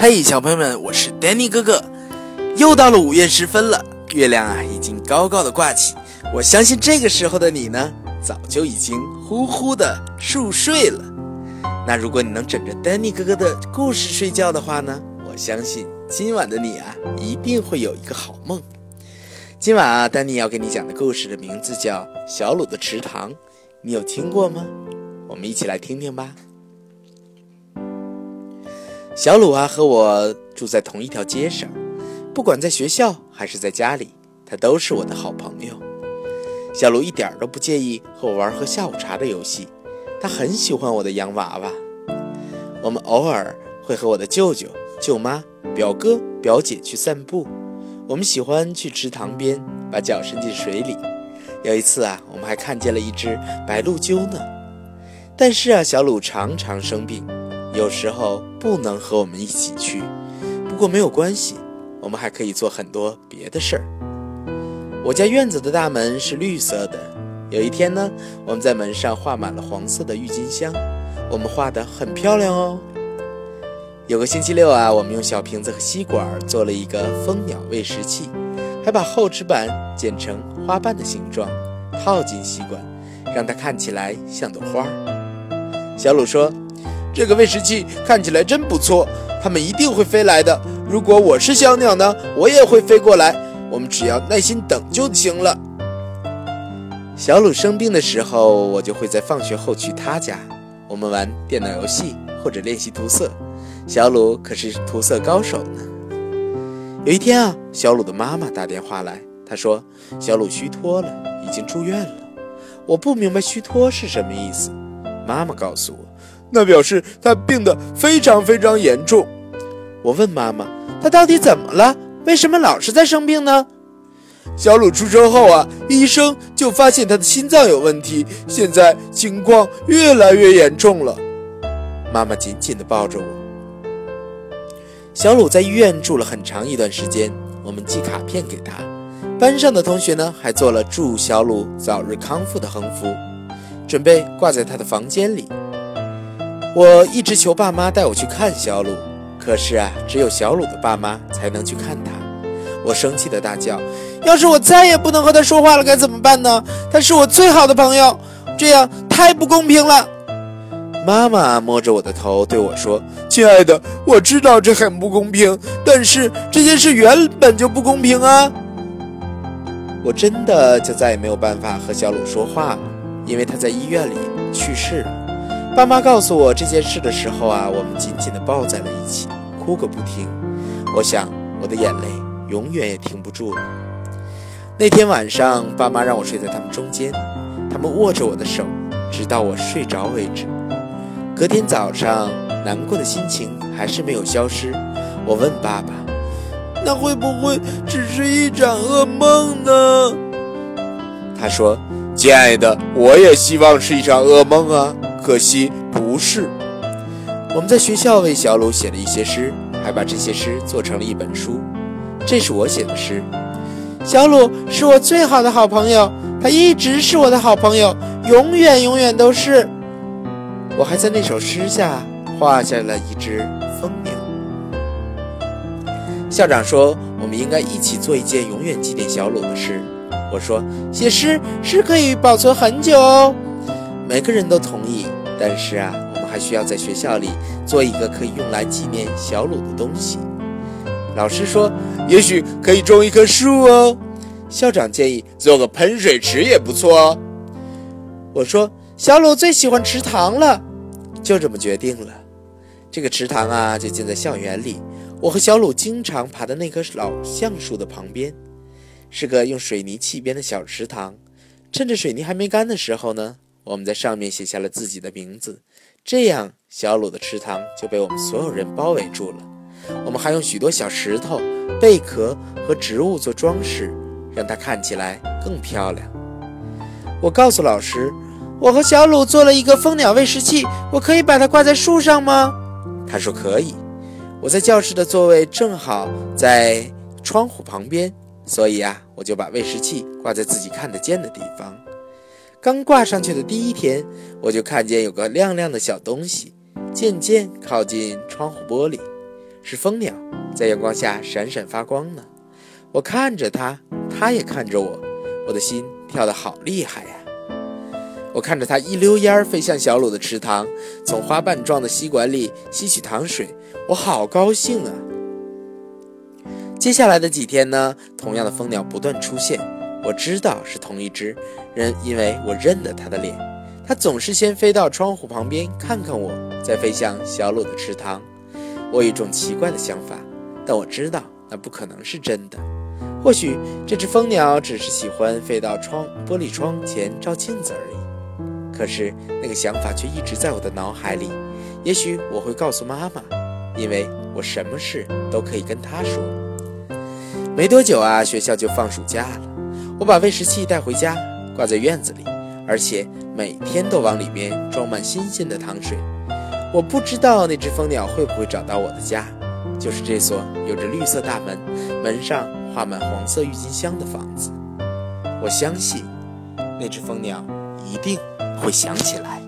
嘿，小朋友们，我是 Danny 哥哥。又到了午夜时分了，月亮啊已经高高的挂起。我相信这个时候的你呢，早就已经呼呼的熟睡了。那如果你能枕着 Danny 哥哥的故事睡觉的话呢，我相信今晚的你啊，一定会有一个好梦。今晚啊，Danny 要给你讲的故事的名字叫《小鲁的池塘》，你有听过吗？我们一起来听听吧。小鲁啊，和我住在同一条街上，不管在学校还是在家里，他都是我的好朋友。小鲁一点都不介意和我玩喝下午茶的游戏，他很喜欢我的洋娃娃。我们偶尔会和我的舅舅、舅妈、表哥、表姐去散步，我们喜欢去池塘边，把脚伸进水里。有一次啊，我们还看见了一只白鹭鸠呢。但是啊，小鲁常常生病。有时候不能和我们一起去，不过没有关系，我们还可以做很多别的事儿。我家院子的大门是绿色的。有一天呢，我们在门上画满了黄色的郁金香，我们画得很漂亮哦。有个星期六啊，我们用小瓶子和吸管做了一个蜂鸟喂食器，还把厚纸板剪成花瓣的形状，套进吸管，让它看起来像朵花。小鲁说。这个喂食器看起来真不错，它们一定会飞来的。如果我是小鸟呢，我也会飞过来。我们只要耐心等就行了。小鲁生病的时候，我就会在放学后去他家，我们玩电脑游戏或者练习涂色。小鲁可是涂色高手呢。有一天啊，小鲁的妈妈打电话来，她说小鲁虚脱了，已经住院了。我不明白虚脱是什么意思，妈妈告诉我。那表示他病得非常非常严重。我问妈妈：“他到底怎么了？为什么老是在生病呢？”小鲁出生后啊，医生就发现他的心脏有问题，现在情况越来越严重了。妈妈紧紧地抱着我。小鲁在医院住了很长一段时间，我们寄卡片给他，班上的同学呢还做了祝小鲁早日康复的横幅，准备挂在他的房间里。我一直求爸妈带我去看小鲁，可是啊，只有小鲁的爸妈才能去看他。我生气的大叫：“要是我再也不能和他说话了，该怎么办呢？他是我最好的朋友，这样太不公平了。”妈妈摸着我的头对我说：“亲爱的，我知道这很不公平，但是这件事原本就不公平啊。”我真的就再也没有办法和小鲁说话了，因为他在医院里去世了。爸妈告诉我这件事的时候啊，我们紧紧地抱在了一起，哭个不停。我想，我的眼泪永远也停不住了。那天晚上，爸妈让我睡在他们中间，他们握着我的手，直到我睡着为止。隔天早上，难过的心情还是没有消失。我问爸爸：“那会不会只是一场噩梦呢？”他说：“亲爱的，我也希望是一场噩梦啊。”可惜不是。我们在学校为小鲁写了一些诗，还把这些诗做成了一本书。这是我写的诗。小鲁是我最好的好朋友，他一直是我的好朋友，永远永远都是。我还在那首诗下画下了一只蜂鸟。校长说，我们应该一起做一件永远纪念小鲁的事。我说，写诗诗可以保存很久哦。每个人都同意。但是啊，我们还需要在学校里做一个可以用来纪念小鲁的东西。老师说，也许可以种一棵树哦。校长建议做个喷水池也不错哦。我说，小鲁最喜欢池塘了，就这么决定了。这个池塘啊，就建在校园里。我和小鲁经常爬到那棵老橡树的旁边，是个用水泥砌边的小池塘。趁着水泥还没干的时候呢。我们在上面写下了自己的名字，这样小鲁的池塘就被我们所有人包围住了。我们还用许多小石头、贝壳和植物做装饰，让它看起来更漂亮。我告诉老师，我和小鲁做了一个蜂鸟喂食器，我可以把它挂在树上吗？他说可以。我在教室的座位正好在窗户旁边，所以啊，我就把喂食器挂在自己看得见的地方。刚挂上去的第一天，我就看见有个亮亮的小东西，渐渐靠近窗户玻璃。是蜂鸟，在阳光下闪闪发光呢。我看着它，它也看着我，我的心跳得好厉害呀！我看着它一溜烟儿飞向小鲁的池塘，从花瓣状的吸管里吸取糖水，我好高兴啊！接下来的几天呢，同样的蜂鸟不断出现，我知道是同一只，人因为我认得它的脸。它总是先飞到窗户旁边看看我，再飞向小鲁的池塘。我有一种奇怪的想法，但我知道那不可能是真的。或许这只蜂鸟只是喜欢飞到窗玻璃窗前照镜子而已。可是那个想法却一直在我的脑海里。也许我会告诉妈妈，因为我什么事都可以跟她说。没多久啊，学校就放暑假了。我把喂食器带回家，挂在院子里，而且每天都往里面装满新鲜的糖水。我不知道那只蜂鸟会不会找到我的家，就是这所有着绿色大门、门上画满黄色郁金香的房子。我相信，那只蜂鸟一定会想起来。